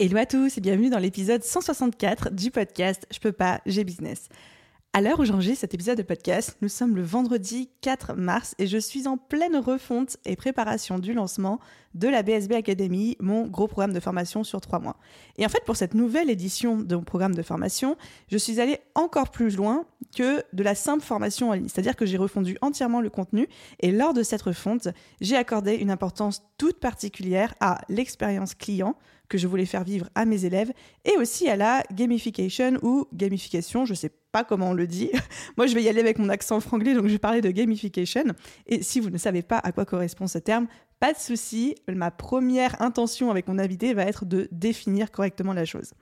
Hello à tous et bienvenue dans l'épisode 164 du podcast Je peux pas, j'ai business. À l'heure où j'enregistre cet épisode de podcast, nous sommes le vendredi 4 mars et je suis en pleine refonte et préparation du lancement de la BSB Academy, mon gros programme de formation sur trois mois. Et en fait, pour cette nouvelle édition de mon programme de formation, je suis allée encore plus loin que de la simple formation en ligne. C'est-à-dire que j'ai refondu entièrement le contenu et lors de cette refonte, j'ai accordé une importance toute particulière à l'expérience client que je voulais faire vivre à mes élèves et aussi à la gamification ou gamification, je sais pas comment on le dit. Moi, je vais y aller avec mon accent franglais, donc je vais parler de gamification. Et si vous ne savez pas à quoi correspond ce terme, pas de souci, ma première intention avec mon invité va être de définir correctement la chose.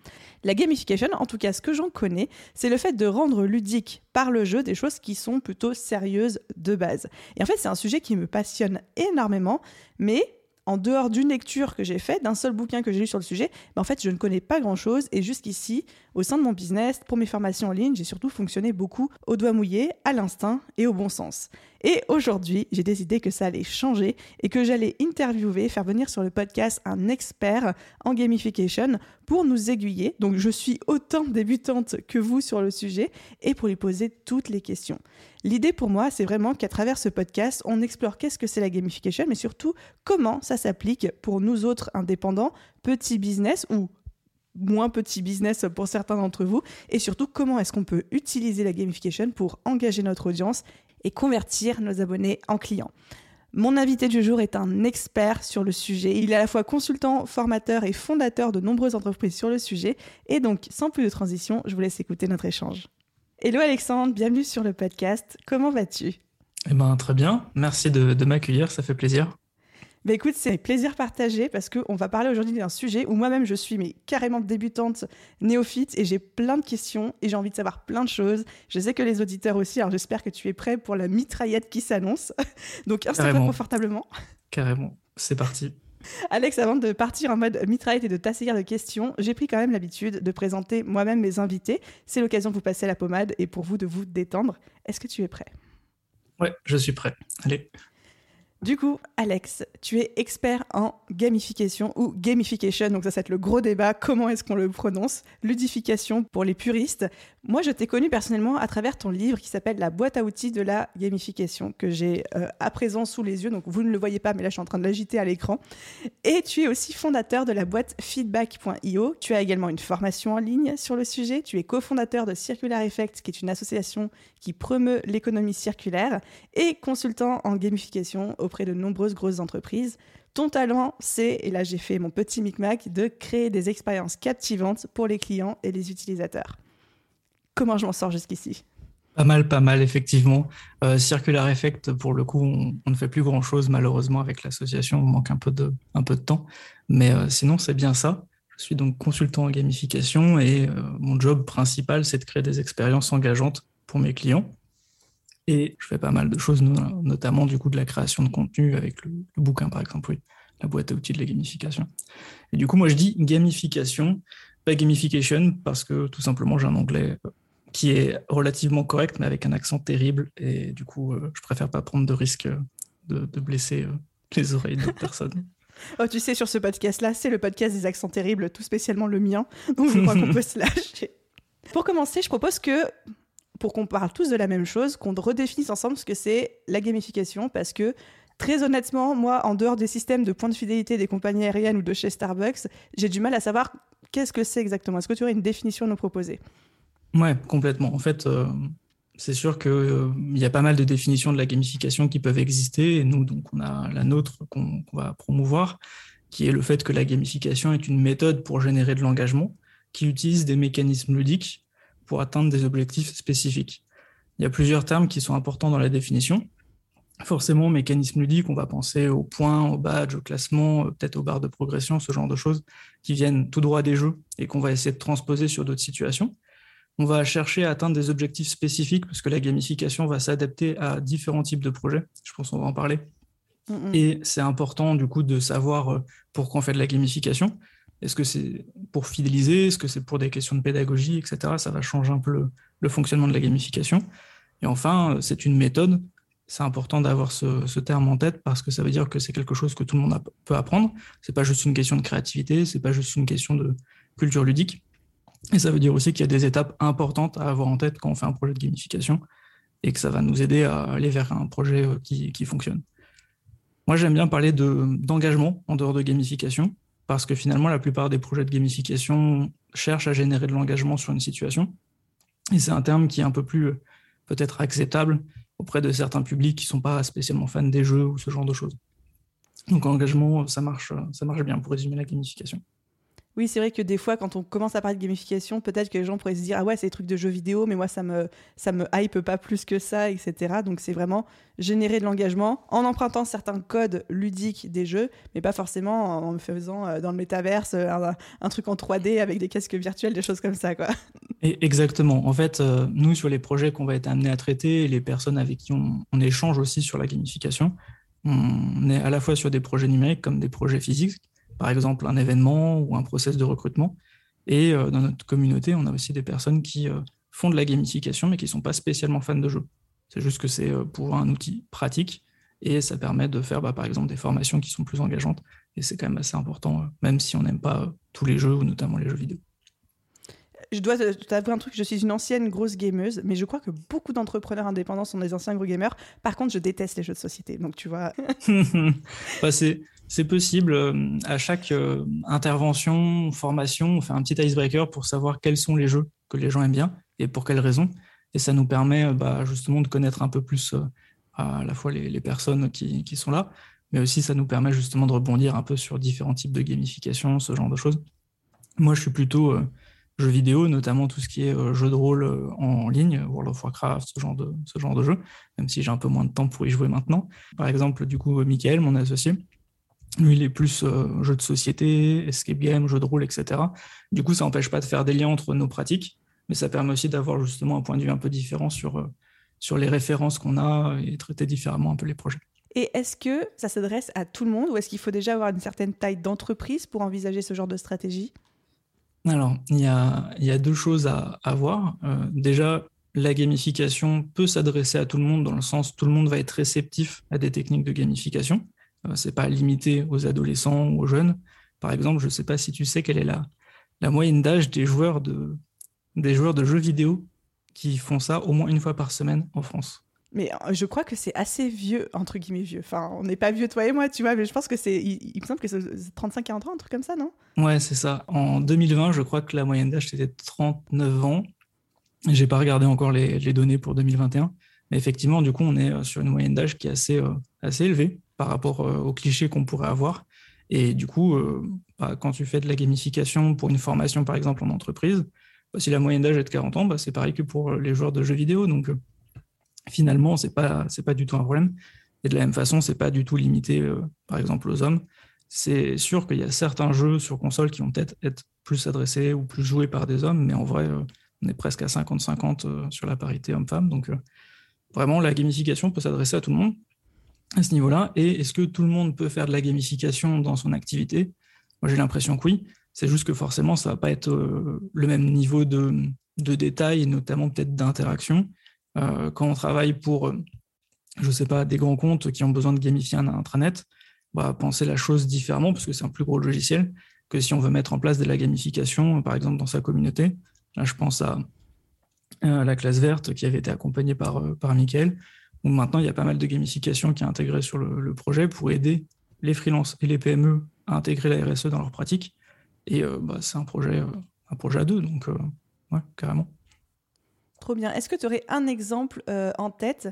La gamification, en tout cas ce que j'en connais, c'est le fait de rendre ludique par le jeu des choses qui sont plutôt sérieuses de base. Et en fait, c'est un sujet qui me passionne énormément, mais en dehors d'une lecture que j'ai faite, d'un seul bouquin que j'ai lu sur le sujet, ben en fait, je ne connais pas grand-chose. Et jusqu'ici, au sein de mon business, pour mes formations en ligne, j'ai surtout fonctionné beaucoup au doigt mouillé, à l'instinct et au bon sens. Et aujourd'hui, j'ai décidé que ça allait changer et que j'allais interviewer, faire venir sur le podcast un expert en gamification pour nous aiguiller. Donc je suis autant débutante que vous sur le sujet et pour lui poser toutes les questions. L'idée pour moi, c'est vraiment qu'à travers ce podcast, on explore qu'est-ce que c'est la gamification, mais surtout comment ça s'applique pour nous autres indépendants, petits business ou moins petit business pour certains d'entre vous, et surtout comment est-ce qu'on peut utiliser la gamification pour engager notre audience et convertir nos abonnés en clients. Mon invité du jour est un expert sur le sujet. Il est à la fois consultant, formateur et fondateur de nombreuses entreprises sur le sujet. Et donc, sans plus de transition, je vous laisse écouter notre échange. Hello Alexandre, bienvenue sur le podcast. Comment vas-tu? Eh ben très bien. Merci de, de m'accueillir, ça fait plaisir. Bah écoute, c'est un plaisir partagé parce qu'on va parler aujourd'hui d'un sujet où moi-même je suis mais carrément débutante, néophyte et j'ai plein de questions et j'ai envie de savoir plein de choses. Je sais que les auditeurs aussi, alors j'espère que tu es prêt pour la mitraillette qui s'annonce. Donc installe-toi confortablement. Carrément, c'est parti. Alex, avant de partir en mode mitraillette et de t'asseoir de questions, j'ai pris quand même l'habitude de présenter moi-même mes invités. C'est l'occasion de vous passer la pommade et pour vous de vous détendre. Est-ce que tu es prêt? Ouais, je suis prêt. Allez. Du coup, Alex, tu es expert en gamification ou gamification, donc ça c'est le gros débat, comment est-ce qu'on le prononce? Ludification pour les puristes. Moi, je t'ai connu personnellement à travers ton livre qui s'appelle La boîte à outils de la gamification, que j'ai euh, à présent sous les yeux, donc vous ne le voyez pas, mais là je suis en train de l'agiter à l'écran. Et tu es aussi fondateur de la boîte feedback.io. Tu as également une formation en ligne sur le sujet. Tu es cofondateur de Circular Effect, qui est une association qui promeut l'économie circulaire, et consultant en gamification auprès de nombreuses grosses entreprises. Ton talent, c'est, et là j'ai fait mon petit micmac, de créer des expériences captivantes pour les clients et les utilisateurs. Comment je m'en sors jusqu'ici? Pas mal, pas mal, effectivement. Euh, Circular Effect, pour le coup, on, ne fait plus grand-chose malheureusement avec l'association, on manque un peu de, un peu de temps. Mais euh, sinon, c'est bien ça. Je suis donc consultant en gamification et euh, mon job principal, c'est de créer des expériences engageantes pour mes clients. Et je fais pas mal de choses, notamment du coup de la création de contenu avec le, bouquin, par exemple, oui, la boîte à outils de la gamification. Et du coup, moi, je dis gamification, pas gamification, parce que tout simplement, j'ai un anglais euh, qui est relativement correct, mais avec un accent terrible. Et du coup, euh, je préfère pas prendre de risque euh, de, blesser les oreilles d'autres personnes. Oh, tu sais, sur ce podcast-là, c'est le podcast des accents terribles, tout spécialement le mien. Donc, je crois qu'on peut se lâcher. Pour commencer, je propose que pour qu'on parle tous de la même chose, qu'on redéfinisse ensemble ce que c'est la gamification, parce que très honnêtement, moi, en dehors des systèmes de points de fidélité des compagnies aériennes ou de chez Starbucks, j'ai du mal à savoir qu'est-ce que c'est exactement. Est-ce que tu aurais une définition à nous proposer? Ouais, complètement. En fait, euh, c'est sûr qu'il euh, y a pas mal de définitions de la gamification qui peuvent exister, et nous, donc, on a la nôtre qu'on va promouvoir, qui est le fait que la gamification est une méthode pour générer de l'engagement, qui utilise des mécanismes ludiques pour atteindre des objectifs spécifiques. Il y a plusieurs termes qui sont importants dans la définition. forcément, mécanisme ludique, on va penser aux points, aux badges, au classement, peut-être aux barres de progression, ce genre de choses qui viennent tout droit des jeux et qu'on va essayer de transposer sur d'autres situations. On va chercher à atteindre des objectifs spécifiques parce que la gamification va s'adapter à différents types de projets. Je pense qu'on va en parler. Et c'est important du coup de savoir euh, pourquoi on fait de la gamification. Est-ce que c'est pour fidéliser? Est-ce que c'est pour des questions de pédagogie, etc. Ça va changer un peu le, fonctionnement de la gamification. Et enfin, euh, c'est une méthode. C'est important d'avoir ce, terme en tête parce que ça veut dire que c'est quelque chose que tout le monde peut apprendre. C'est pas juste une question de créativité, c'est pas juste une question de culture ludique. Et ça veut dire aussi qu'il y a des étapes importantes à avoir en tête quand on fait un projet de gamification et que ça va nous aider à aller vers un projet euh, qui, qui fonctionne. Moi, j'aime bien parler d'engagement en dehors de gamification, parce que finalement, la plupart des projets de gamification cherchent à générer de l'engagement sur une situation. Et c'est un terme qui est un peu plus peut-être acceptable auprès de certains publics qui ne sont pas spécialement fans des jeux ou ce genre de choses. Donc engagement, ça marche, ça marche bien pour résumer la gamification. Oui, c'est vrai que des fois, quand on commence à parler de gamification, peut-être que les gens pourraient se dire Ah ouais, c'est des trucs de jeux vidéo, mais moi, ça me, ça me hype pas plus que ça, etc. Donc, c'est vraiment générer de l'engagement en empruntant certains codes ludiques des jeux, mais pas forcément en faisant euh, dans le métaverse euh, un, truc en 3D avec des casques virtuels, des choses comme ça. Quoi. exactement. En fait, euh, nous, sur les projets qu'on va être amenés à traiter, les personnes avec qui on, on échange aussi sur la gamification, on est à la fois sur des projets numériques comme des projets physiques par exemple un événement ou un process de recrutement. Et euh, dans notre communauté, on a aussi des personnes qui euh, font de la gamification, mais qui ne sont pas spécialement fans de jeux. C'est juste que c'est euh, pour un outil pratique et ça permet de faire, bah, par exemple, des formations qui sont plus engageantes. Et c'est quand même assez important, même si on n'aime pas tous les jeux, ou notamment les jeux vidéo je dois t'avouer un truc, je suis une ancienne grosse gameuse, mais je crois que beaucoup d'entrepreneurs indépendants sont des anciens gros gamers. Par contre, je déteste les jeux de société, donc tu vois. bah, c'est possible. Euh, à chaque euh, intervention, formation, on fait un petit icebreaker pour savoir quels sont les jeux que les gens aiment bien et pour quelles raisons. Et ça nous permet euh, bah, justement de connaître un peu plus à la fois les, personnes qui, sont là, mais aussi ça nous permet justement de rebondir un peu sur différents types de gamification, ce genre de choses. Moi, je suis plutôt jeux vidéo, notamment tout ce qui est jeux de rôle en ligne, World of Warcraft, ce genre de, ce genre de jeu, même si j'ai un peu moins de temps pour y jouer maintenant. Par exemple, du coup, Michael, mon associé, lui, il est plus euh, jeu de société, escape game, jeu de rôle, etc. Du coup, ça n'empêche pas de faire des liens entre nos pratiques, mais ça permet aussi d'avoir justement un point de vue un peu différent sur, euh, sur les références qu'on a et traiter différemment un peu les projets. Et est-ce que ça s'adresse à tout le monde ou est-ce qu'il faut déjà avoir une certaine taille d'entreprise pour envisager ce genre de stratégie? Alors, il y a, y a, deux choses à, voir. Euh, déjà, la gamification peut s'adresser à tout le monde dans le sens où tout le monde va être réceptif à des techniques de gamification. Euh, c'est pas limité aux adolescents ou aux jeunes. Par exemple, je ne sais pas si tu sais quelle est la, la moyenne d'âge des joueurs de, des joueurs de jeux vidéo qui font ça au moins une fois par semaine en France. Mais euh, je crois que c'est assez vieux, entre guillemets vieux. Enfin, on n'est pas vieux, toi et moi, tu vois, mais je pense que c'est. Il, me semble que c'est 35-40 ans, un truc comme ça, non? Ouais, c'est ça. En 2020, je crois que la moyenne d'âge, c'était 39 ans. J'ai pas regardé encore les, les, données pour 2021. Mais effectivement, du coup, on est euh, sur une moyenne d'âge qui est assez, assez élevée par rapport euh, aux clichés qu'on pourrait avoir. Et du coup, euh, bah, quand tu fais de la gamification pour une formation, par exemple, en entreprise, bah, si la moyenne d'âge est de 40 ans, bah, c'est pareil que pour les joueurs de jeux vidéo. Donc, euh, finalement, ce n'est pas, pas du tout un problème. Et de la même façon, ce n'est pas du tout limité, par exemple, aux hommes. C'est sûr qu'il y a certains jeux sur console qui vont peut-être être plus adressés ou plus joués par des hommes, mais en vrai, on est presque à 50-50 sur la parité homme-femme. Donc, vraiment, la gamification peut s'adresser à tout le monde à ce niveau-là. Et est-ce que tout le monde peut faire de la gamification dans son activité? Moi, j'ai l'impression que oui. C'est juste que forcément, ça va pas être euh, le même niveau de, de détail notamment peut-être d'interaction. Euh, quand on travaille pour, euh, je sais pas, des grands comptes qui ont besoin de gamifier un intranet, bah, penser la chose différemment parce que c'est un plus gros logiciel que si on veut mettre en place de la gamification, par exemple dans sa communauté. Là, je pense à, la classe verte qui avait été accompagnée par, par Michael maintenant il y a pas mal de gamification qui est intégrée sur le, projet pour aider les freelances et les PME à intégrer la RSE dans leur pratique. Et euh, bah, c'est un projet, euh, un projet à deux, donc euh, ouais, carrément. Trop bien. Est-ce que tu aurais un exemple en tête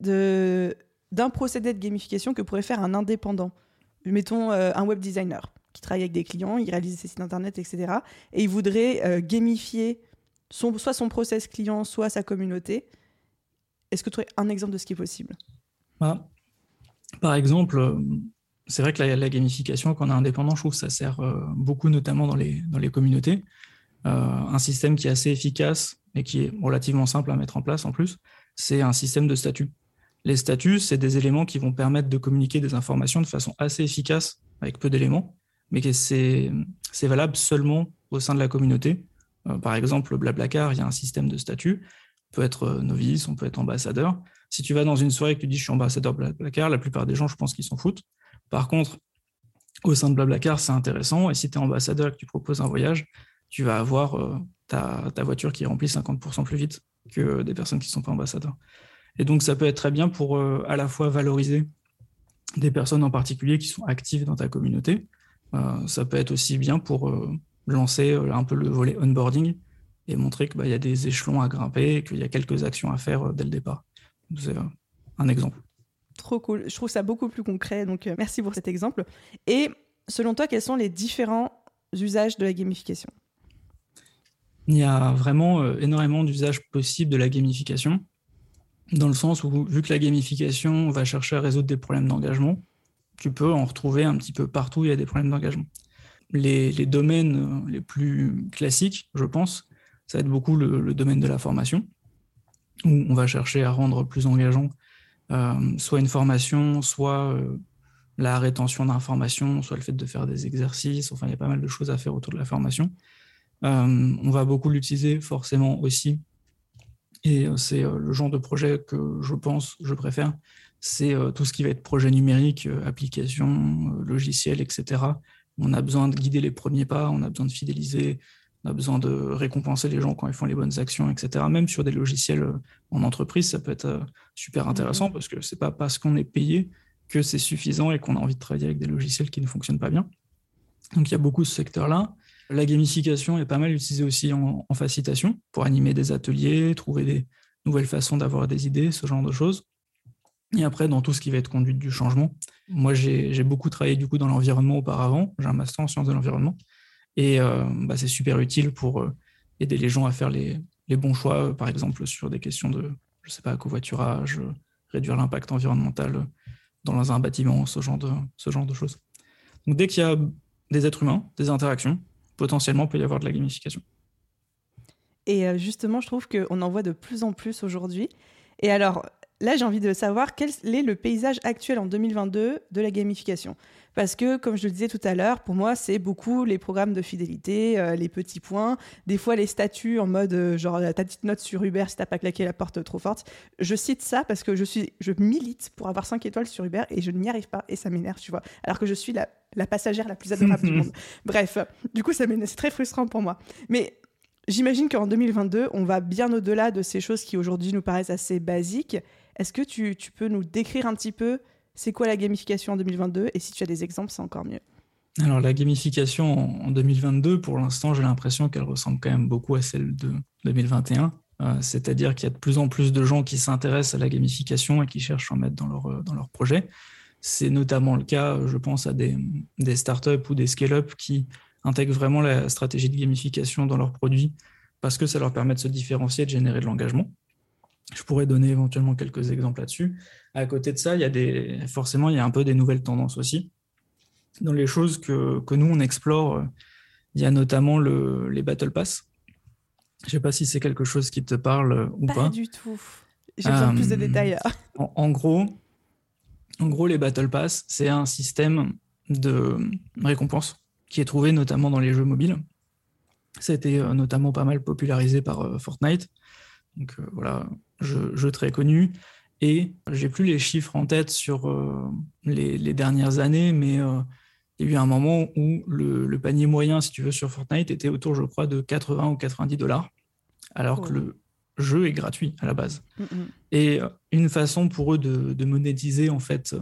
de, d'un procédé de gamification que pourrait faire un indépendant? Mettons un web designer qui travaille avec des clients, il réalise ses sites internet, etc. Et il voudrait gamifier son, soit son process client, soit sa communauté est-ce que tu aurais un exemple de ce qui est possible? Bah, Par exemple, c'est vrai que la, gamification, quand on est indépendant, je trouve que ça sert beaucoup, notamment dans les, dans les communautés. un système qui est assez efficace et qui est relativement simple à mettre en place en plus, c'est un système de statut. Les statuts, c'est des éléments qui vont permettre de communiquer des informations de façon assez efficace avec peu d'éléments, mais c'est valable seulement au sein de la communauté. Euh, par exemple, Blablacar, il y a un système de statut. On peut être euh, novice, on peut être ambassadeur. Si tu vas dans une soirée et que tu dis je suis ambassadeur Blablacar, la plupart des gens, je pense qu'ils s'en foutent. Par contre, au sein de Blablacar, c'est intéressant. Et si tu es ambassadeur et que tu proposes un voyage, tu vas avoir euh, ta, voiture qui est remplie 50% plus vite que des personnes qui ne sont pas ambassadeurs. Et donc, ça peut être très bien pour euh, à la fois valoriser des personnes en particulier qui sont actives dans ta communauté. Ça peut être aussi bien pour lancer un peu le volet onboarding et montrer qu'il bah, y a des échelons à grimper et qu'il y a quelques actions à faire dès le départ. C'est un exemple. Trop cool. Je trouve ça beaucoup plus concret. Donc, merci pour cet exemple. Et selon toi, quels sont les différents usages de la gamification? Il y a vraiment énormément d'usages possibles de la gamification dans le sens où, vu que la gamification va chercher à résoudre des problèmes d'engagement, tu peux en retrouver un petit peu partout, il y a des problèmes d'engagement. Les, domaines les plus classiques, je pense, ça va être beaucoup le, domaine de la formation, où on va chercher à rendre plus engageant euh, soit une formation, soit euh, la rétention d'informations, soit le fait de faire des exercices, enfin il y a pas mal de choses à faire autour de la formation. Euh, on va beaucoup l'utiliser forcément aussi et c'est le genre de projet que je pense, je préfère. C'est tout ce qui va être projet numérique, application, logiciel, etc. On a besoin de guider les premiers pas, on a besoin de fidéliser, on a besoin de récompenser les gens quand ils font les bonnes actions, etc. Même sur des logiciels en entreprise, ça peut être super intéressant mmh. parce que c'est pas parce qu'on est payé que c'est suffisant et qu'on a envie de travailler avec des logiciels qui ne fonctionnent pas bien. Donc il y a beaucoup de secteurs là. La gamification est pas mal utilisée aussi en, facilitation pour animer des ateliers, trouver des nouvelles façons d'avoir des idées, ce genre de choses. Et après, dans tout ce qui va être conduite du changement. Moi, j'ai beaucoup travaillé du coup dans l'environnement auparavant. J'ai un master en sciences de l'environnement. Et euh, bah, c'est super utile pour euh, aider les gens à faire les, bons choix, par exemple sur des questions de, je sais pas, covoiturage, réduire l'impact environnemental dans un bâtiment, ce genre de, ce genre de choses. Donc dès qu'il y a des êtres humains, des interactions, potentiellement peut y avoir de la gamification. Et euh, justement, je trouve qu'on en voit de plus en plus aujourd'hui. Et alors, là, j'ai envie de savoir quel est le paysage actuel en 2022 de la gamification. Parce que, comme je le disais tout à l'heure, pour moi, c'est beaucoup les programmes de fidélité, euh, les petits points, des fois les statuts en mode euh, genre ta petite note sur Uber si t'as pas claqué la porte trop forte. Je cite ça parce que je suis, je milite pour avoir 5 étoiles sur Uber et je n'y arrive pas et ça m'énerve, tu vois. Alors que je suis la, la passagère la plus adorable du monde. Bref, du coup, ça c'est très frustrant pour moi. Mais J'imagine qu'en 2022, on va bien au-delà de ces choses qui aujourd'hui nous paraissent assez basiques. Est-ce que tu, tu, peux nous décrire un petit peu c'est quoi la gamification en 2022 Et si tu as des exemples, c'est encore mieux. Alors la gamification en 2022, pour l'instant, j'ai l'impression qu'elle ressemble quand même beaucoup à celle de 2021. Euh, c'est-à-dire qu'il y a de plus en plus de gens qui s'intéressent à la gamification et qui cherchent à en mettre dans leur, euh, dans leur projet. C'est notamment le cas, je pense, à des, des startups ou des scale-up qui intègrent vraiment la stratégie de gamification dans leurs produits parce que ça leur permet de se différencier et de générer de l'engagement. Je pourrais donner éventuellement quelques exemples là-dessus. À côté de ça, il y a des, forcément, il y a un peu des nouvelles tendances aussi. Dans les choses que, que nous, on explore, il y a notamment le, les Battle Pass. Je ne sais pas si c'est quelque chose qui te parle ou pas. Pas du tout. J'ai besoin de plus de euh, détails. En, gros, en gros, les Battle Pass, c'est un système de récompense qui est trouvé notamment dans les jeux mobiles. Ça a été euh, notamment pas mal popularisé par euh, Fortnite. Donc euh, voilà, jeu, très connu. Et j'ai plus les chiffres en tête sur les, dernières années, mais il y a eu un moment où le, panier moyen, si tu veux, sur Fortnite était autour, je crois, de 80 ou 90 dollars, alors que le jeu est gratuit à la base. Mm, mm. Et une façon pour eux de, de monétiser en fait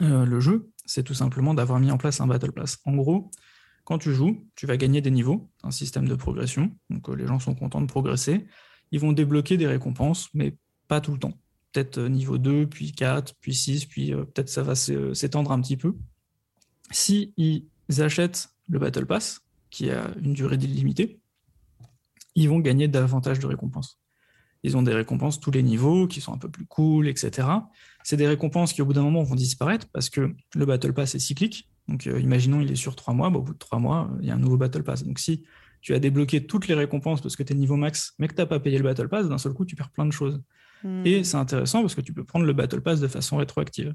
le jeu, c'est tout simplement d'avoir mis en place un Battle Pass. En gros, quand tu joues, tu vas gagner des niveaux, un système de progression. Donc euh, les gens sont contents de progresser. Ils vont débloquer des récompenses, mais pas tout le temps. Peut-être euh, niveau 2, puis 4, puis 6, puis euh, peut-être ça va s'étendre un petit peu. Si ils achètent le Battle Pass, qui a une durée illimitée, ils vont gagner davantage de récompenses. ils ont des récompenses tous les niveaux qui sont un peu plus cool, etc. C'est des récompenses qui, au bout d'un moment, vont disparaître parce que le Battle Pass est cyclique. Donc, euh, imaginons, il est sur trois mois. Au bout de trois mois, il y a un nouveau Battle Pass. Donc, si tu as débloqué toutes les récompenses parce que tu es niveau max, mais que tu n'as pas payé le Battle Pass, d'un seul coup, tu perds plein de choses. Hmm. Et c'est intéressant parce que tu peux prendre le Battle Pass de façon rétroactive.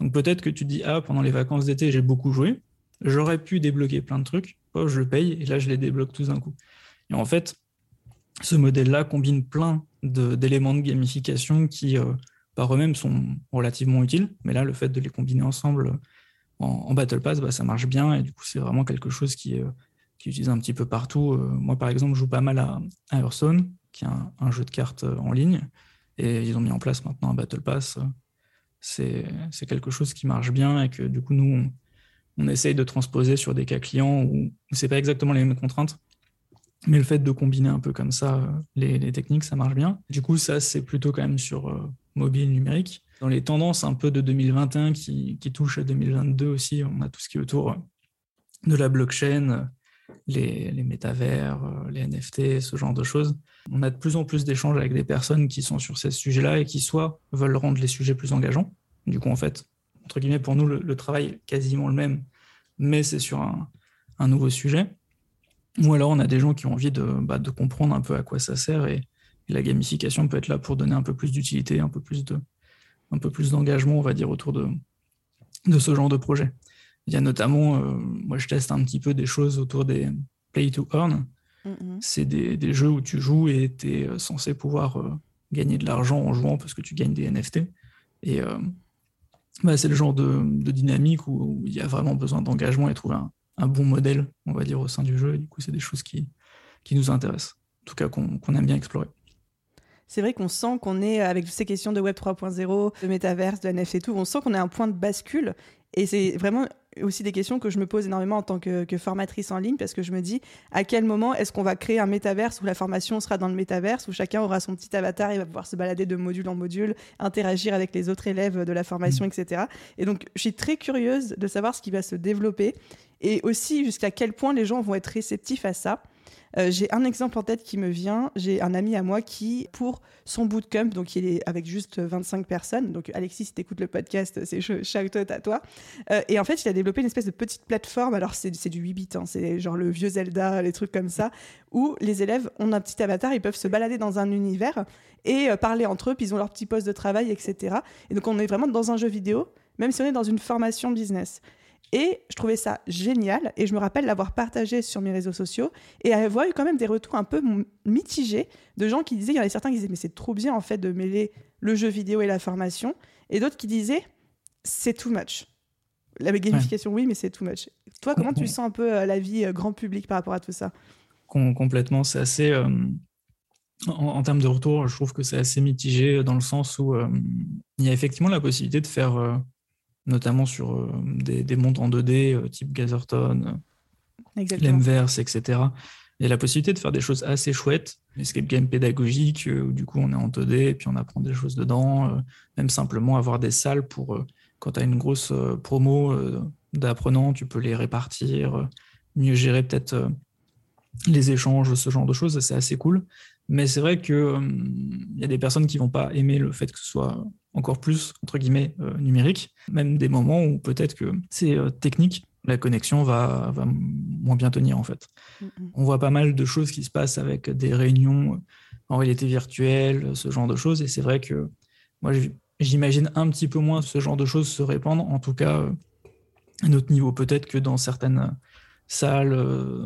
Donc, peut-être que tu te dis, ah, pendant les vacances d'été, j'ai beaucoup joué. J'aurais pu débloquer plein de trucs. Oh, je le paye et là, je les débloque tous d'un coup. Et en fait, ce modèle-là combine plein d'éléments de, gamification qui, euh, par eux-mêmes, sont relativement utiles. Mais là, le fait de les combiner ensemble en, Battle Pass, bah, ça marche bien. Et du coup, c'est vraiment quelque chose qui, est qui utilise un petit peu partout. Euh, moi, par exemple, je joue pas mal à, Hearthstone, qui est un, jeu de cartes euh, en ligne. Et ils ont mis en place maintenant un Battle Pass. C'est quelque chose qui marche bien et que du coup, nous, on, essaye de transposer sur des cas clients où, où c'est pas exactement les mêmes contraintes, mais le fait de combiner un peu comme ça euh, les, techniques, ça marche bien. Du coup, ça, c'est plutôt quand même sur mobile numérique. Dans les tendances un peu de 2021 qui, qui touchent à 2022 aussi, on a tout ce qui est autour de la blockchain, les, métavers, les NFT, ce genre de choses. On a de plus en plus d'échanges avec des personnes qui sont sur ces sujets-là et qui soit veulent rendre les sujets plus engageants. Du coup, en fait, entre guillemets, pour nous, le, travail est quasiment le même, mais c'est sur un, nouveau sujet ou alors, on a des gens qui ont envie de, bah, comprendre un peu à quoi ça sert et, la gamification peut être là pour donner un peu plus d'utilité, un peu plus de, un peu d'engagement, on va dire, autour de ce genre de projet. Il y a notamment, euh, moi, je teste un petit peu des choses autour des play to earn. Mm-hmm. C'est des, des, jeux où tu joues et tu es euh, censé pouvoir euh, gagner de l'argent en jouant parce que tu gagnes des NFT. Et bah, c'est le genre de, de dynamique où, où, il y a vraiment besoin d'engagement et trouver un, un bon modèle, on va dire, au sein du jeu. Et du coup, c'est des choses qui, qui nous intéressent, en tout cas qu'on aime bien explorer. C'est vrai qu'on sent qu'on est, avec toutes ces questions de Web 3.0, de métaverse, de NFT et tout, on sent qu'on est à un point de bascule. Et c'est vraiment aussi des questions que je me pose énormément en tant que, formatrice en ligne parce que je me dis à quel moment est-ce qu'on va créer un métaverse où la formation sera dans le métaverse, où chacun aura son petit avatar et va pouvoir se balader de module en module, interagir avec les autres élèves de la formation, mmh. etc. Et donc, je suis très curieuse de savoir ce qui va se développer et aussi jusqu'à quel point les gens vont être réceptifs à ça. Euh, j'ai un exemple en tête qui me vient. J'ai un ami à moi qui, pour son bootcamp, donc il est avec juste 25 personnes. Donc Alexis, si tu écoutes le podcast, c'est shout à toi. Et en fait, il a développé une espèce de petite plateforme. Alors c'est du 8 bits, hein, c'est genre le vieux Zelda, les trucs comme ça, où les élèves ont un petit avatar, ils peuvent se balader dans un univers et euh, parler entre eux, puis ils ont leur petit poste de travail, etc. Et donc on est vraiment dans un jeu vidéo, même si on est dans une formation business. Et je trouvais ça génial. Et je me rappelle l'avoir partagé sur mes réseaux sociaux et avoir eu quand même des retours un peu mitigés de gens qui disaient, il y en avait certains qui disaient, mais c'est trop bien en fait de mêler le jeu vidéo et la formation. Et d'autres qui disaient, c'est too much. La gamification, oui, mais c'est too much. Toi, comment tu sens un peu euh, la vie euh, grand public par rapport à tout ça? Complètement, c'est assez. Euh, en, termes de retour, je trouve que c'est assez mitigé dans le sens où il y a effectivement la possibilité de faire notamment sur euh, des, des, mondes en 2D euh, type Gazerton, l'Emverse, etc. Il y a la possibilité de faire des choses assez chouettes, escape game pédagogique, euh, où du coup on est en 2D et puis on apprend des choses dedans, même simplement avoir des salles pour, quand tu as une grosse promo d'apprenants, tu peux les répartir, mieux gérer peut-être les échanges, ce genre de choses, c'est assez cool. Mais c'est vrai qu'il il y a des personnes qui vont pas aimer le fait que ce soit encore plus, entre guillemets, euh, numérique, même des moments où peut-être que c'est euh, technique, la connexion va, va, moins bien tenir en fait. On voit pas mal de choses qui se passent avec des réunions en réalité virtuelle, ce genre de choses, et c'est vrai que moi j'imagine un petit peu moins ce genre de choses se répandre, en tout cas euh, à notre niveau, peut-être que dans certaines salles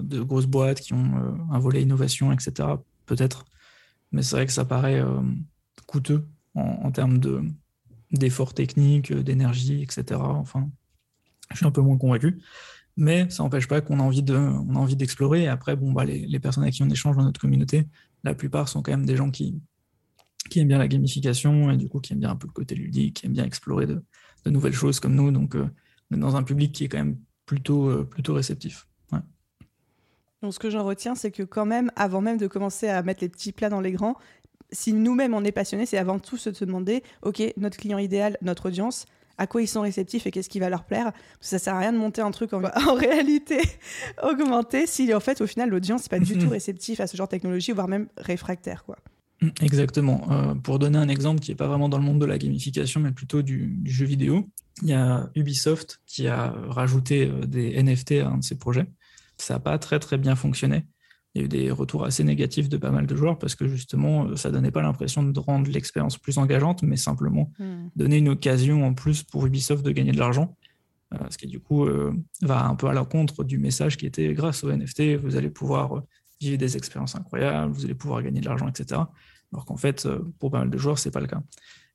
de grosses boîtes qui ont un volet innovation, etc., peut-être, mais c'est vrai que ça paraît coûteux en, termes de, d'efforts techniques, d'énergie, etc. Enfin, je suis un peu moins convaincu. Mais ça n'empêche pas qu'on a envie, de, on a envie d'explorer. Et après, bon, bah, les, personnes avec qui on échange dans notre communauté, la plupart sont quand même des gens qui, qui aiment bien la gamification et du coup qui aiment bien un peu le côté ludique, qui aiment bien explorer de, nouvelles choses comme nous. Donc, euh, on est dans un public qui est quand même plutôt, euh, plutôt réceptif. Ce que j'en retiens, c'est que quand même, avant même de commencer à mettre les petits plats dans les grands, si nous-mêmes on est passionnés, c'est avant tout se demander, ok, notre client idéal, notre audience, à quoi ils sont réceptifs et qu'est-ce qui va leur plaire? Ça sert à rien de monter un truc en, réalité augmenté si en fait au final l'audience n'est pas du tout réceptif à ce genre de technologie, voire même réfractaire quoi. Mm, exactement. Euh, pour donner un exemple qui n'est pas vraiment dans le monde de la gamification, mais plutôt du, jeu vidéo, il y a Ubisoft qui a rajouté euh, des NFT à un de ses projets. Ça n'a pas très très bien fonctionné. Il y a eu des retours assez négatifs de pas mal de joueurs parce que justement, euh, ça donnait pas l'impression de rendre l'expérience plus engageante, mais simplement mm. donner une occasion en plus pour Ubisoft de gagner de l'argent. ce qui du coup va un peu à l'encontre du message qui était grâce aux NFT, vous allez pouvoir vivre des expériences incroyables, vous allez pouvoir gagner de l'argent, etc. Alors qu'en fait, euh, pour pas mal de joueurs, c'est pas le cas.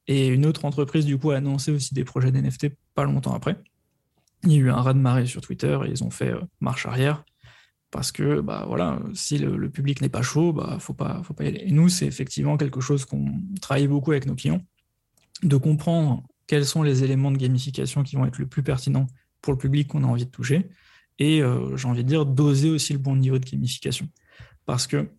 Et une autre entreprise, du coup, a annoncé aussi des projets d'NFT pas longtemps après. Il y a eu un raz-de-marée sur Twitter et ils ont fait euh, marche arrière parce que bah voilà, si le, public n'est pas chaud, bah faut pas faut pas y aller. Et nous, c'est effectivement quelque chose qu'on travaille beaucoup avec nos clients, de comprendre quels sont les éléments de gamification qui vont être le plus pertinents pour le public qu'on a envie de toucher, et euh, j'ai envie de dire doser aussi le bon niveau de gamification parce que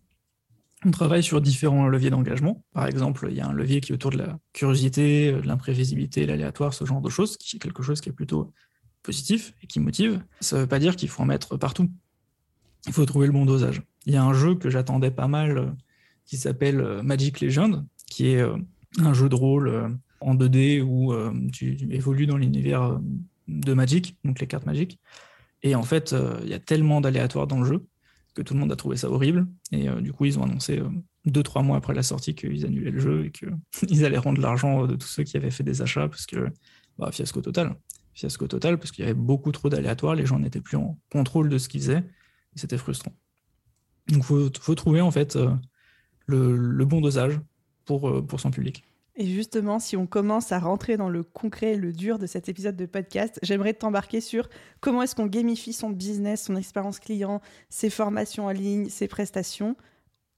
on travaille sur différents leviers d'engagement. Par exemple, il y a un levier qui est autour de la curiosité, de l'imprévisibilité, l'aléatoire, ce genre de choses, qui est quelque chose qui est plutôt positif et qui motive. Ça ne veut pas dire qu'il faut en mettre partout. Il faut trouver le bon dosage. Il y a un jeu que j'attendais pas mal euh, qui s'appelle euh, Magic Legend, qui est euh, un jeu de rôle en 2D où tu évolues dans l'univers de Magic, donc les cartes Magic. Et en fait, il y a tellement d'aléatoires dans le jeu que tout le monde a trouvé ça horrible. Et du coup, ils ont annoncé deux, trois mois après la sortie qu'ils annulaient le jeu et qu'ils allaient rendre l'argent de tous ceux qui avaient fait des achats parce que bah, fiasco total. Fiasco total parce qu'il y avait beaucoup trop d'aléatoires, les gens n'étaient plus en contrôle de ce qu'ils faisaient c'était frustrant. Donc, faut, trouver en fait euh, le, bon dosage pour, pour son public. Et justement, si on commence à rentrer dans le concret, le dur de cet épisode de podcast, j'aimerais t'embarquer sur comment est-ce qu'on gamifie son business, son expérience client, ses formations en ligne, ses prestations,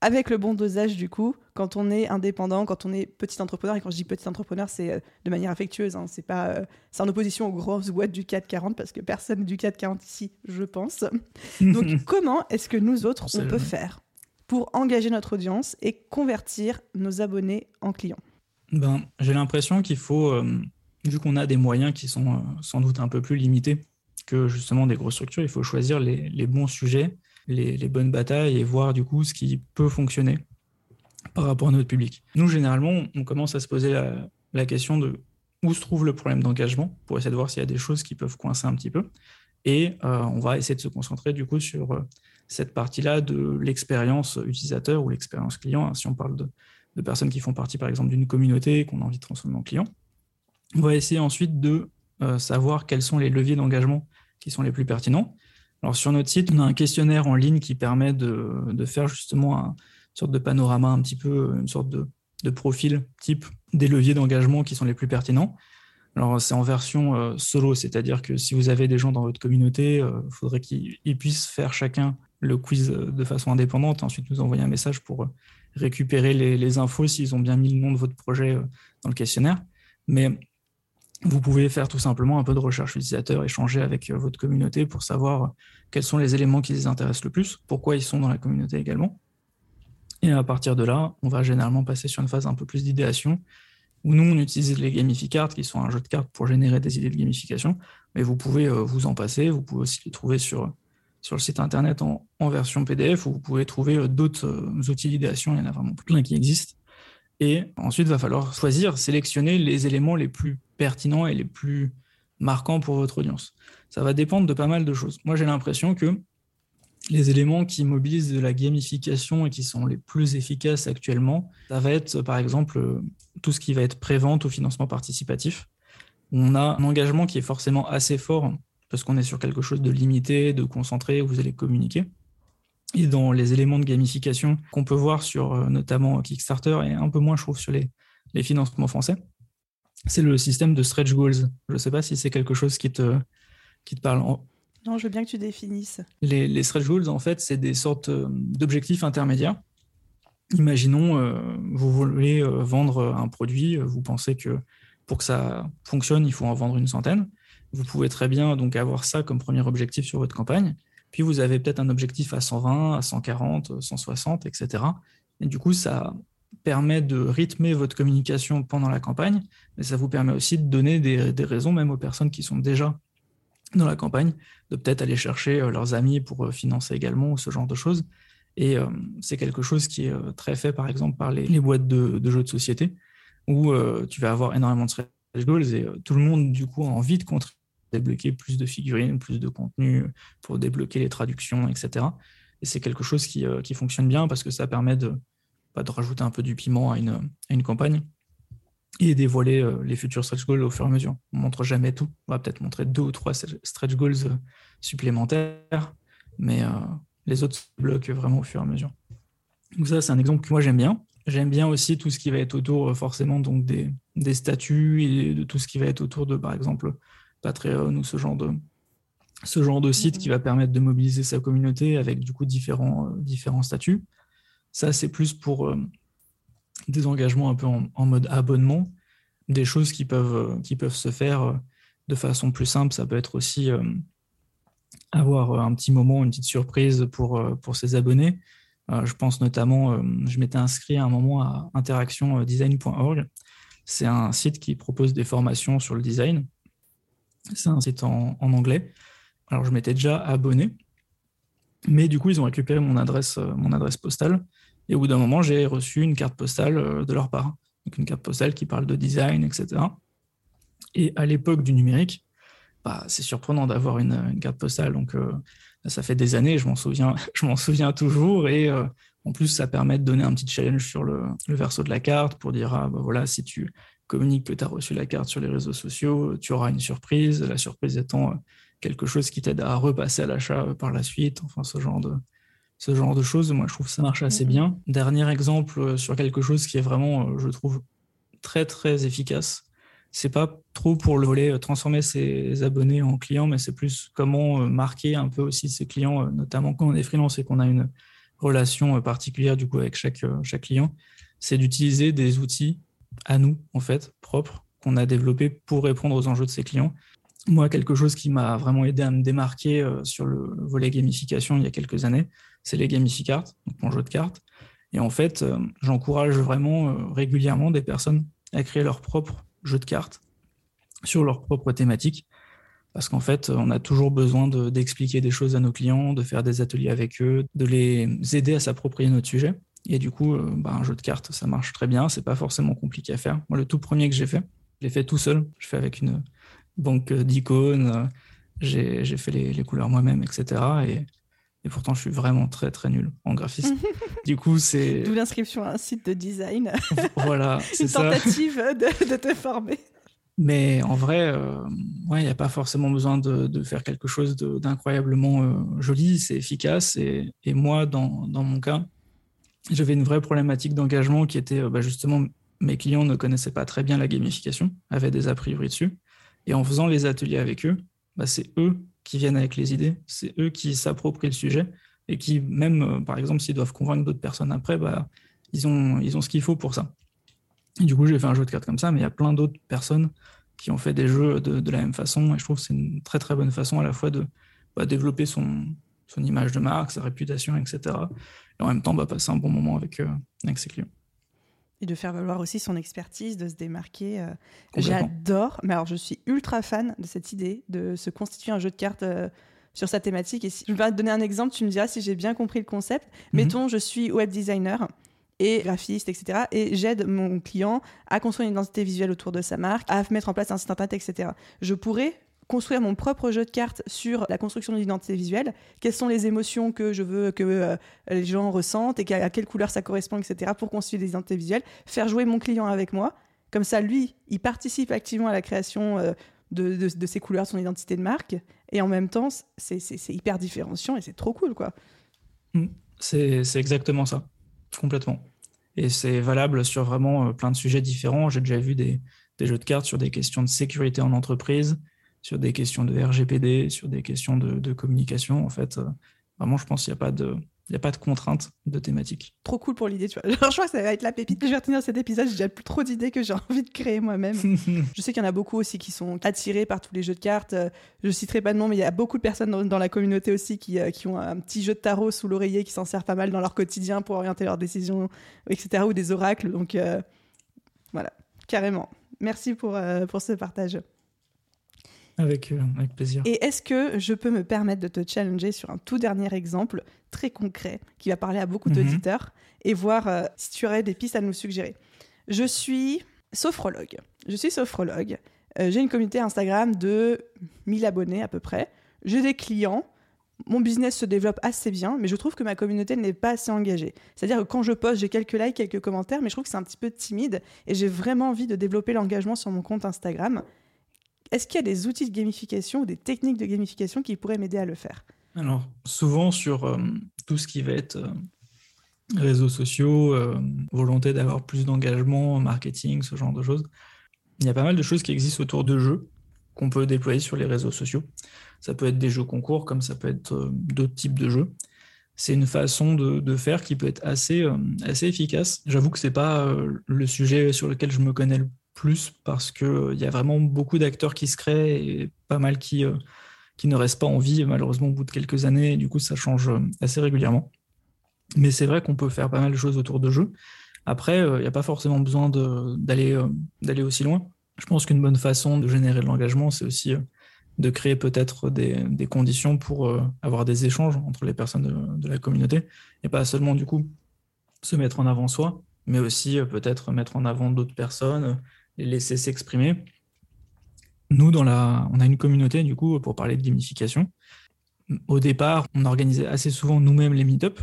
avec le bon dosage du coup, quand on est indépendant, quand on est petit entrepreneur. Et quand je dis petit entrepreneur, c'est euh, de manière affectueuse. Hein, c'est pas, euh, c'est en opposition aux grosses boîtes du 440 parce que personne du 440 ici, je pense. Donc, comment est-ce que nous autres on peut faire pour engager notre audience et convertir nos abonnés en clients? Ben, J'ai l'impression qu'il faut, euh, vu qu'on a des moyens qui sont euh, sans doute un peu plus limités que justement des grosses structures, il faut choisir les, les bons sujets, les, bonnes batailles et voir du coup ce qui peut fonctionner par rapport à notre public. Nous, généralement, on commence à se poser la, question de où se trouve le problème d'engagement pour essayer de voir s'il y a des choses qui peuvent coincer un petit peu. Et euh, on va essayer de se concentrer du coup sur cette partie-là de l'expérience utilisateur ou l'expérience client, si on parle de, de personnes qui font partie, par exemple, d'une communauté qu'on a envie de transformer en client. On va essayer ensuite de euh, savoir quels sont les leviers d'engagement qui sont les plus pertinents. Alors, sur notre site, on a un questionnaire en ligne qui permet de, faire justement une sorte de panorama, un petit peu, une sorte de, profil type des leviers d'engagement qui sont les plus pertinents. Alors, c'est en version euh, solo, c'est-à-dire que si vous avez des gens dans votre communauté, il euh, faudrait qu'ils puissent faire chacun le quiz de façon indépendante, ensuite nous envoyer un message pour récupérer les, infos s'ils ont bien mis le nom de votre projet euh, dans le questionnaire. Mais vous pouvez faire tout simplement un peu de recherche utilisateur, échanger avec euh, votre communauté pour savoir quels sont les éléments qui les intéressent le plus, pourquoi ils sont dans la communauté également. Et à partir de là, on va généralement passer sur une phase un peu plus d'idéation, où nous, on utilise les gamificards, qui sont un jeu de cartes pour générer des idées de gamification, mais vous pouvez euh, vous en passer, vous pouvez aussi les trouver sur sur le site internet en, version PDF où vous pouvez trouver euh, d'autres euh, outils d'idéation. Il y en a vraiment plein qui existent. Et ensuite, il va falloir choisir, sélectionner les éléments les plus pertinents et les plus marquants pour votre audience. Ça va dépendre de pas mal de choses. Moi, j'ai l'impression que les éléments qui mobilisent de la gamification et qui sont les plus efficaces actuellement, ça va être par exemple euh, tout ce qui va être prévente ou financement participatif. On a un engagement qui est forcément assez fort parce qu'on est sur quelque chose de limité, de concentré, vous allez communiquer. Et dans les éléments de gamification qu'on peut voir sur euh, notamment Kickstarter et un peu moins, je trouve, sur les, financements français, c'est le système de stretch goals. Je ne sais pas si c'est quelque chose qui te, qui te parle. Non, je veux bien que tu définisses. Les, les stretch goals, en fait, c'est des sortes euh, d'objectifs intermédiaires. Imaginons, euh, vous voulez vendre un produit, vous pensez que pour que ça fonctionne, il faut en vendre une centaine. Vous pouvez très bien donc avoir ça comme premier objectif sur votre campagne. Puis vous avez peut-être un objectif à 120, à 140, 160, etc. Et du coup, ça permet de rythmer votre communication pendant la campagne, mais ça vous permet aussi de donner des, raisons même aux personnes qui sont déjà dans la campagne, de peut-être aller chercher euh, leurs amis pour euh, financer également ce genre de choses. Et c'est quelque chose qui est très fait, par exemple, par les, boîtes de, jeux de société, où tu vas avoir énormément de stretch goals et tout le monde, du coup, a envie de contribuer débloquer plus de figurines, plus de contenu pour débloquer les traductions, etc. Et c'est quelque chose qui, qui, fonctionne bien parce que ça permet de, bah, de rajouter un peu du piment à une, à une campagne et dévoiler euh, les futurs stretch goals au fur et à mesure. On montre jamais tout. On va peut-être montrer deux ou trois stretch goals euh, supplémentaires, mais euh, les autres se bloquent vraiment au fur et à mesure. Donc ça, c'est un exemple que moi j'aime bien. J'aime bien aussi tout ce qui va être autour forcément donc des, des, statuts et de tout ce qui va être autour de, par exemple, Patreon ou ce genre de, ce genre de site qui va permettre de mobiliser sa communauté avec du coup différents, différents statuts. Ça, c'est plus pour des engagements un peu en, mode abonnement, des choses qui peuvent, euh, qui peuvent se faire euh, de façon plus simple. Ça peut être aussi euh, avoir un petit moment, une petite surprise pour, pour ses abonnés. je pense notamment, je m'étais inscrit à un moment à interactiondesign.org. C'est un site qui propose des formations sur le design. C'est un site en, en anglais. Alors, je m'étais déjà abonné, mais du coup, ils ont récupéré mon adresse, mon adresse postale. Et au bout d'un moment, j'ai reçu une carte postale euh, de leur part. Donc une carte postale qui parle de design, etc. Et à l'époque du numérique, bah, c'est surprenant d'avoir une, carte postale. Donc euh, ça fait des années, je m'en souviens, souviens toujours. Et euh, en plus, ça permet de donner un petit challenge sur le, verso de la carte pour dire ah, bah, voilà, si tu communiques que tu as reçu la carte sur les réseaux sociaux, tu auras une surprise. La surprise étant quelque chose qui t'aide à repasser à l'achat par la suite. Enfin, ce genre de, ce genre de choses. Moi, je trouve que ça marche assez bien. Dernier exemple euh, sur quelque chose qui est vraiment, euh, je trouve, très très efficace. C'est pas trop pour le volet euh, transformer ses abonnés en clients, mais c'est plus comment marquer un peu aussi ses clients, notamment quand on est freelance et qu'on a une relation particulière du coup avec chaque, chaque client. C'est d'utiliser des outils à nous, en fait, propres, qu'on a développés pour répondre aux enjeux de ses clients. Moi, quelque chose qui m'a vraiment aidé à me démarquer sur le volet gamification il y a quelques années, c'est les gamificards, donc mon jeu de cartes. Et en fait, euh, j'encourage vraiment euh, régulièrement des personnes à créer leur propre jeu de cartes sur leur propre thématique. Parce qu'en fait, on a toujours besoin d'expliquer des choses à nos clients, de faire des ateliers avec eux, de les aider à s'approprier notre sujet. Et du coup, euh, bah, un jeu de cartes, ça marche très bien. C'est pas forcément compliqué à faire. Moi, le tout premier que j'ai fait, je l'ai fait tout seul. Je fais avec une banque d'icônes. J'ai fait les, couleurs moi-même, etc. Et et pourtant, je suis vraiment très, très nul en graphisme. du coup, c'est. D'où l'inscription à un site de design. voilà, c'est ça. Une tentative de, te former. Mais en vrai, euh, ouais, il n'y a pas forcément besoin de, de faire quelque chose d'incroyablement euh, joli, c'est efficace. Et, et moi, dans, dans, mon cas, j'avais une vraie problématique d'engagement qui était euh, bah, justement mes clients ne connaissaient pas très bien la gamification, avaient des a priori dessus. Et en faisant les ateliers avec eux, bah, c'est eux qui viennent avec les idées, c'est eux qui s'approprient le sujet et qui, même, euh, par exemple, s'ils doivent convaincre d'autres personnes après, bah, ils, ont, ils ont ce qu'il faut pour ça. Et du coup, j'ai fait un jeu de cartes comme ça, mais il y a plein d'autres personnes qui ont fait des jeux de, la même façon. Et je trouve que c'est une très très bonne façon à la fois de bah, développer son, son image de marque, sa réputation, etc. Et en même temps, bah, passer un bon moment avec, euh, avec ses clients et de faire valoir aussi son expertise, de se démarquer. Euh, j'adore, mais alors je suis ultra fan de cette idée de se constituer un jeu de cartes euh, sur sa thématique. Et si, je vais te donner un exemple, tu me diras si j'ai bien compris le concept. Mhm. Mettons, je suis web designer et graphiste, etc. Et j'aide mon client à construire une identité visuelle autour de sa marque, à mettre en place un site internet, etc. Je pourrais construire mon propre jeu de cartes sur la construction de l'identité visuelle, quelles sont les émotions que je veux que euh, les gens ressentent et à quelle couleur ça correspond, etc. pour construire des identités visuelles, faire jouer mon client avec moi. Comme ça, lui, il participe activement à la création euh, de, ses couleurs, son identité de marque. Et en même temps, c'est hyper différenciant et c'est trop cool, quoi. Mmh. C'est exactement ça, complètement. Et c'est valable sur vraiment euh, plein de sujets différents. J'ai déjà vu des, jeux de cartes sur des questions de sécurité en entreprise, sur des questions de RGPD, sur des questions de, communication. En fait, euh, vraiment, je pense qu'il n'y a pas de, il a pas de contrainte de thématique. Trop cool pour l'idée, tu vois. je crois que ça va être la pépite. Je vais retenir cet épisode. J'ai déjà plus trop d'idées que j'ai envie de créer moi-même. je sais qu'il y en a beaucoup aussi qui sont attirés par tous les jeux de cartes. Euh, je citerai pas de nom, mais il y a beaucoup de personnes dans, la communauté aussi qui, euh, qui, ont un petit jeu de tarot sous l'oreiller qui s'en servent pas mal dans leur quotidien pour orienter leurs décisions, etc. Ou des oracles. Donc voilà, carrément. Merci pour, pour ce partage. Avec, euh, avec plaisir. Et est-ce que je peux me permettre de te challenger sur un tout dernier exemple très concret qui va parler à beaucoup Mhm. d'auditeurs et voir euh, si tu aurais des pistes à nous suggérer. Je suis sophrologue. Je suis sophrologue. Euh, j'ai une communauté Instagram de 1000 abonnés à peu près. J'ai des clients. Mon business se développe assez bien, mais je trouve que ma communauté n'est pas assez engagée. C'est-à-dire que quand je poste, j'ai quelques likes, quelques commentaires, mais je trouve que c'est un petit peu timide et j'ai vraiment envie de développer l'engagement sur mon compte Instagram. Est-ce qu'il y a des outils de gamification ou des techniques de gamification qui pourraient m'aider à le faire? Alors, souvent sur euh, tout ce qui va être euh, réseaux sociaux, euh, volonté d'avoir plus d'engagement, marketing, ce genre de choses, il y a pas mal de choses qui existent autour de jeux qu'on peut déployer sur les réseaux sociaux. Ça peut être des jeux concours, comme ça peut être d'autres types de jeux. C'est une façon de, faire qui peut être assez, assez efficace. J'avoue que c'est pas euh, le sujet sur lequel je me connais le plus parce qu'il y a vraiment beaucoup d'acteurs qui se créent et pas mal qui, euh, qui ne restent pas en vie, malheureusement, au bout de quelques années. Et du coup, ça change euh, assez régulièrement. Mais c'est vrai qu'on peut faire pas mal de choses autour de jeux. Après, il n'y a pas forcément besoin d'aller euh, aussi loin. Je pense qu'une bonne façon de générer de l'engagement, c'est aussi euh, de créer peut-être des, des conditions pour euh, avoir des échanges entre les personnes de, la communauté et pas seulement du coup se mettre en avant soi, mais aussi euh, peut-être mettre en avant d'autres personnes, euh, laisser s'exprimer. Nous, dans la, on a une communauté du coup pour parler de gamification. Au départ, on organisait assez souvent nous-mêmes les meet-up.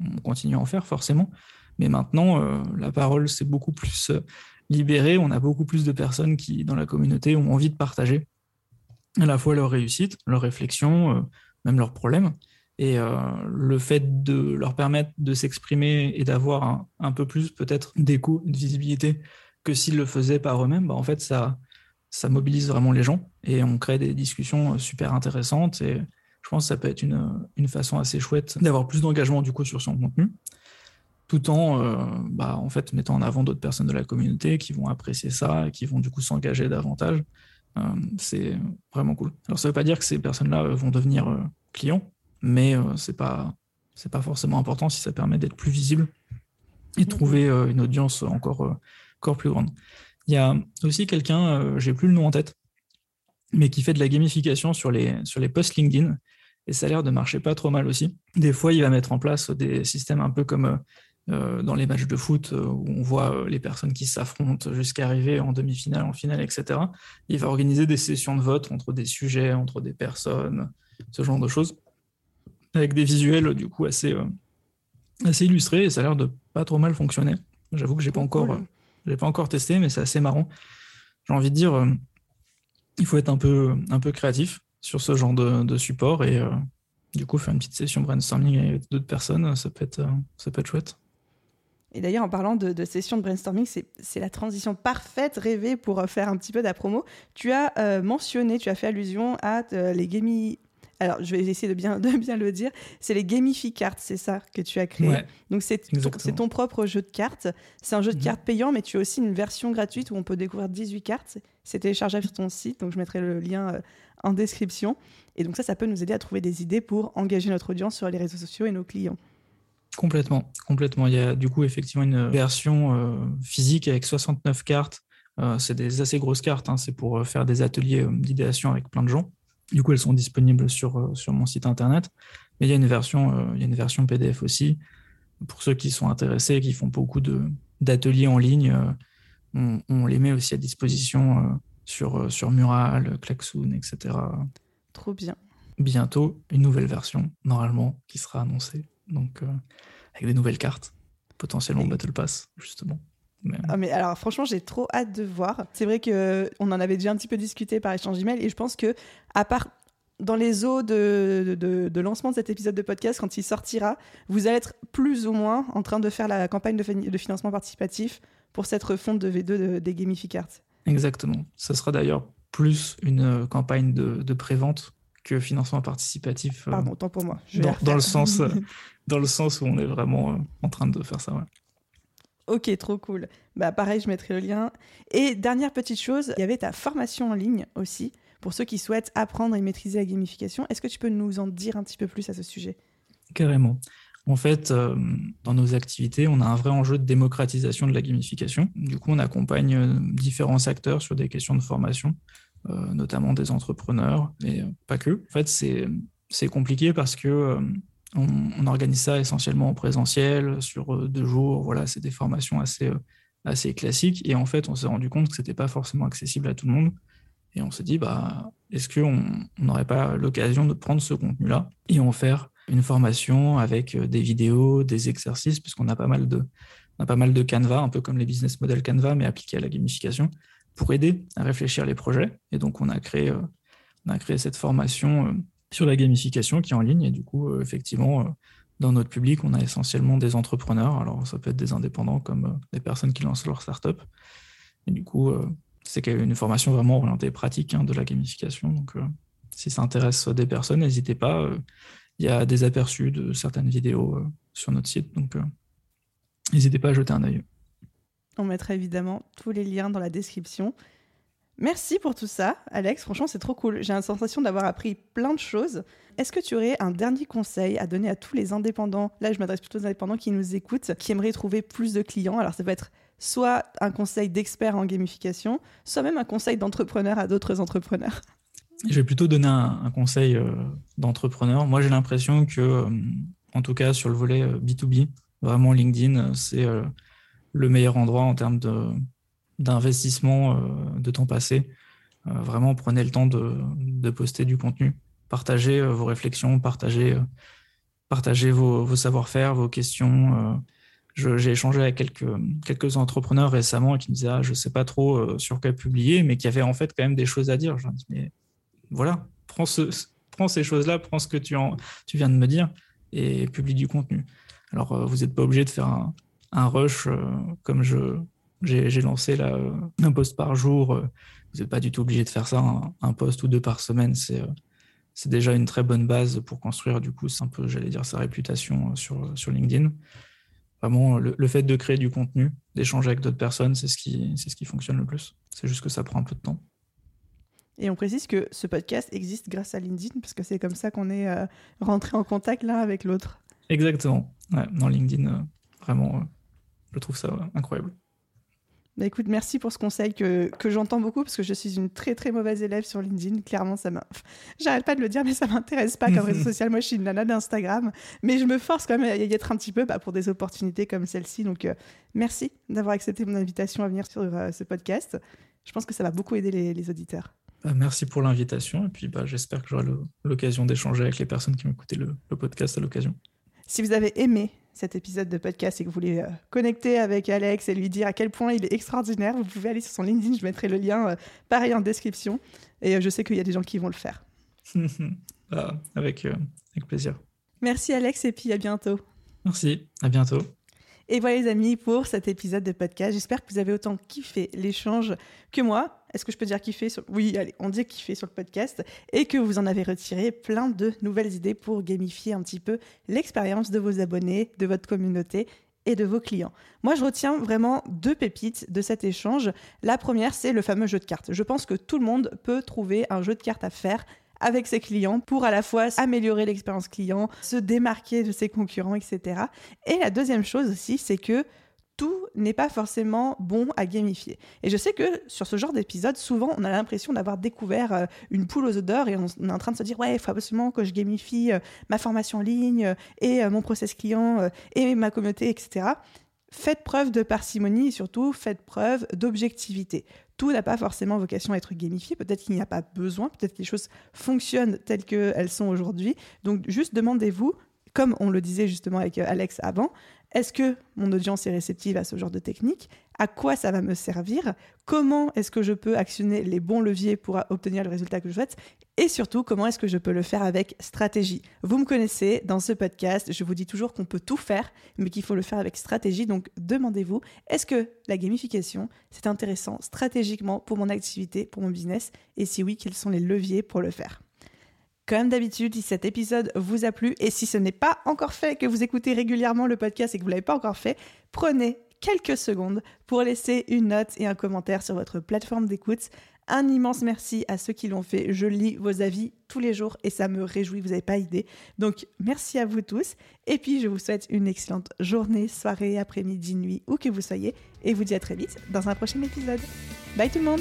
On continue à en faire forcément, mais maintenant euh, la parole s'est beaucoup plus euh, libérée. On a beaucoup plus de personnes qui, dans la communauté, ont envie de partager à la fois leur réussite, leurs réflexions, euh, même leurs problèmes. Et euh, le fait de leur permettre de s'exprimer et d'avoir un, un peu plus peut-être d'écho, de visibilité que s'ils le faisaient par eux-mêmes, bah, en fait, ça, ça mobilise vraiment les gens et on crée des discussions euh, super intéressantes. Et je pense que ça peut être une, une façon assez chouette d'avoir plus d'engagement du coup sur son contenu, tout en, euh, bah, en fait, mettant en avant d'autres personnes de la communauté qui vont apprécier ça et qui vont du coup s'engager davantage. Euh, c'est vraiment cool. Alors ça veut pas dire que ces personnes-là vont devenir euh, clients, mais c'est pas c'est pas forcément important si ça permet d'être plus visible et de trouver une audience encore encore plus grande. Il y a aussi quelqu'un, euh, j'ai plus le nom en tête, mais qui fait de la gamification sur les sur les posts LinkedIn et ça a l'air de marcher pas trop mal aussi. Des fois, il va mettre en place des systèmes un peu comme euh, euh, dans les matchs de foot euh, où on voit les personnes qui s'affrontent jusqu'à arriver en demi-finale, en finale, etc. Il va organiser des sessions de vote entre des sujets, entre des personnes, ce genre de choses, avec des visuels du coup assez, assez illustrés et ça a l'air de pas trop mal fonctionner. J'avoue que j'ai pas encore. Euh, j'ai pas encore testé, mais c'est assez marrant. J'ai envie de dire, euh, il faut être un peu, un peu créatif sur ce genre de, support et euh, du coup faire une petite session brainstorming avec d'autres personnes, ça peut être, euh, ça peut être chouette. Et d'ailleurs, en parlant de, session de brainstorming, c'est la transition parfaite, rêvée pour euh, faire un petit peu de la promo. Tu as euh, mentionné, tu as fait allusion à euh, les gami... Alors, je vais essayer de bien, de bien le dire. C'est les Gamify Cards, c'est ça que tu as créé. Ouais, Donc, c'est ton, propre jeu de cartes. C'est un jeu de Mhm. cartes payant, mais tu as aussi une version gratuite où on peut découvrir 18 cartes. C'est téléchargeable sur ton site, donc je mettrai le lien euh, en description. Et donc ça, ça peut nous aider à trouver des idées pour engager notre audience sur les réseaux sociaux et nos clients. Complètement, complètement. Il y a du coup effectivement une version euh, physique avec 69 cartes. Euh, c'est des assez grosses cartes, hein. c'est pour faire des ateliers d'idéation avec plein de gens. Du coup, elles sont disponibles sur, euh, sur mon site internet. Mais il y a une version, euh, il y a une version PDF aussi. Pour ceux qui sont intéressés, qui font beaucoup d'ateliers en ligne, euh, on, on les met aussi à disposition sur, sur Mural, Klaxoon, etc. Trop bien. Bientôt, une nouvelle version, normalement, qui sera annoncée. Donc, euh, avec des nouvelles cartes, potentiellement Et- Battle Pass, justement. Mais, Ah, mais alors franchement, j'ai trop hâte de voir. C'est vrai que on en avait déjà un petit peu discuté par échange email et je pense que à part dans les eaux de, de, de lancement de cet épisode de podcast, quand il sortira, vous allez être plus ou moins en train de faire la campagne de, de financement participatif pour cette refonte de V2 de- des Gamify Cards. Exactement. Ça sera d'ailleurs plus une euh, campagne de, de prévente que financement participatif. euh, Pardon, autant pour moi. Je dans, le sens, euh, dans le sens où on est vraiment euh, en train de faire ça. ouais. Ok, trop cool. Bah pareil, je mettrai le lien. Et dernière petite chose, il y avait ta formation en ligne aussi pour ceux qui souhaitent apprendre et maîtriser la gamification. Est-ce que tu peux nous en dire un petit peu plus à ce sujet? Carrément. En fait, euh, dans nos activités, on a un vrai enjeu de démocratisation de la gamification. Du coup, on accompagne euh, différents acteurs sur des questions de formation, euh, notamment des entrepreneurs, et pas que. En fait, c'est compliqué parce que euh, on, organise ça essentiellement en présentiel, sur deux jours. Voilà, c'est des formations assez, assez classiques. Et en fait, on s'est rendu compte que ce n'était pas forcément accessible à tout le monde. Et on s'est dit, bah, est-ce qu'on n'aurait pas l'occasion de prendre ce contenu-là et en faire une formation avec des vidéos, des exercices, puisqu'on a pas mal de, on a pas mal de Canva, un peu comme les business models Canva, mais appliqués à la gamification, pour aider à réfléchir les projets. Et donc, on a créé, euh, cette formation euh, sur la gamification qui est en ligne. Et du coup, euh, effectivement, dans notre public, on a essentiellement des entrepreneurs. Alors, ça peut être des indépendants comme des personnes qui lancent leur startup. Et du coup, c'est une formation vraiment orientée pratique hein, de la gamification. Donc, si ça intéresse des personnes, n'hésitez pas. Il y a des aperçus de certaines vidéos sur notre site. Donc, N'hésitez pas à jeter un œil. On mettra évidemment tous les liens dans la description. Merci pour tout ça, Alex. Franchement, c'est trop cool. J'ai la sensation d'avoir appris plein de choses. Est-ce que tu aurais un dernier conseil à donner à tous les indépendants? Là, je m'adresse plutôt aux indépendants qui nous écoutent, qui aimeraient trouver plus de clients. Alors, ça peut être soit un conseil d'expert en gamification, soit même un conseil d'entrepreneur à d'autres entrepreneurs. Je vais plutôt donner un, conseil euh, d'entrepreneur. Moi, j'ai l'impression que, euh, en tout cas, sur le volet B2B, euh, Vraiment, LinkedIn, c'est le meilleur endroit en termes d'investissement euh, de temps passé. vraiment, prenez le temps de, poster du contenu. Partagez vos réflexions, partagez, partagez vos, savoir-faire, vos questions. J'ai échangé avec quelques, quelques entrepreneurs récemment qui me disaient ah, Je ne sais pas trop sur quoi publier, mais qui avaient en fait quand même des choses à dire. Je leur dis Mais voilà, prends, ce, prends ces choses-là, prends ce que tu, tu viens de me dire et publie du contenu. Alors, euh, vous n'êtes pas obligé de faire un, rush euh, comme je, j'ai, lancé là, euh, un post par jour. Vous n'êtes pas du tout obligé de faire ça, un, post ou deux par semaine. C'est, c'est déjà une très bonne base pour construire, du coup, c'est un peu, j'allais dire, sa réputation sur, sur LinkedIn. Vraiment, le, fait de créer du contenu, d'échanger avec d'autres personnes, c'est ce, qui, c'est ce qui fonctionne le plus. C'est juste que ça prend un peu de temps. Et on précise que ce podcast existe grâce à LinkedIn, parce que c'est comme ça qu'on est rentré en contact l'un avec l'autre. Exactement. dans LinkedIn, euh, vraiment, euh, je trouve ça incroyable. Bah écoute, merci pour ce conseil que, que j'entends beaucoup parce que je suis une très très mauvaise élève sur LinkedIn. Clairement, ça m'a. J'arrête pas de le dire, mais ça m'intéresse pas comme réseau social. Moi, je suis une nana d'Instagram, mais je me force quand même à y être un petit peu bah, pour des opportunités comme celle-ci. Donc, euh, merci d'avoir accepté mon invitation à venir sur ce podcast. Je pense que ça va beaucoup aider les, auditeurs. Bah, merci pour l'invitation et puis bah, j'espère que j'aurai l'occasion d'échanger avec les personnes qui ont écouté le podcast à l'occasion. Si vous avez aimé cet épisode de podcast et que vous voulez euh, connecter avec Alex et lui dire à quel point il est extraordinaire, vous pouvez aller sur son LinkedIn, je mettrai le lien euh, pareil en description. Et euh, je sais qu'il y a des gens qui vont le faire. Ah, avec, avec plaisir. Merci Alex et puis à bientôt. Merci, à bientôt. Et voilà les amis pour cet épisode de podcast. J'espère que vous avez autant kiffé l'échange que moi. Est-ce que je peux dire kiffer sur... Oui, allez, on dit kiffer sur le podcast. Et que vous en avez retiré plein de nouvelles idées pour gamifier un petit peu l'expérience de vos abonnés, de votre communauté et de vos clients. Moi, je retiens vraiment deux pépites de cet échange. La première, c'est le fameux jeu de cartes. Je pense que tout le monde peut trouver un jeu de cartes à faire avec ses clients pour à la fois améliorer l'expérience client, se démarquer de ses concurrents, etc. Et la deuxième chose aussi, c'est que tout n'est pas forcément bon à gamifier. Et je sais que sur ce genre d'épisode, souvent, on a l'impression d'avoir découvert euh, une poule aux odeurs et on est en train de se dire, ouais, il faut absolument que je gamifie euh, ma formation en ligne euh, et mon process client et ma communauté, etc. Faites preuve de parcimonie et surtout faites preuve d'objectivité tout n'a pas forcément vocation à être gamifié. Peut-être qu'il n'y a pas besoin, peut-être que les choses fonctionnent telles qu'elles sont aujourd'hui. Donc juste demandez-vous, comme on le disait justement avec Alex avant, est-ce que mon audience est réceptive à ce genre de technique? À quoi ça va me servir? Comment est-ce que je peux actionner les bons leviers pour obtenir le résultat que je souhaite? Et surtout, comment est-ce que je peux le faire avec stratégie? Vous me connaissez, dans ce podcast, je vous dis toujours qu'on peut tout faire, mais qu'il faut le faire avec stratégie. Donc demandez-vous, est-ce que la gamification, c'est intéressant stratégiquement pour mon activité, pour mon business? Et si oui, quels sont les leviers pour le faire? Comme d'habitude, si cet épisode vous a plu et si ce n'est pas encore fait, que vous écoutez régulièrement le podcast et que vous ne l'avez pas encore fait, prenez quelques secondes pour laisser une note et un commentaire sur votre plateforme d'écoute. Un immense merci à ceux qui l'ont fait. Je lis vos avis tous les jours et ça me réjouit, vous n'avez pas idée. Donc merci à vous tous. Et puis je vous souhaite une excellente journée, soirée, après-midi, nuit, où que vous soyez. Et vous dis à très vite dans un prochain épisode. Bye tout le monde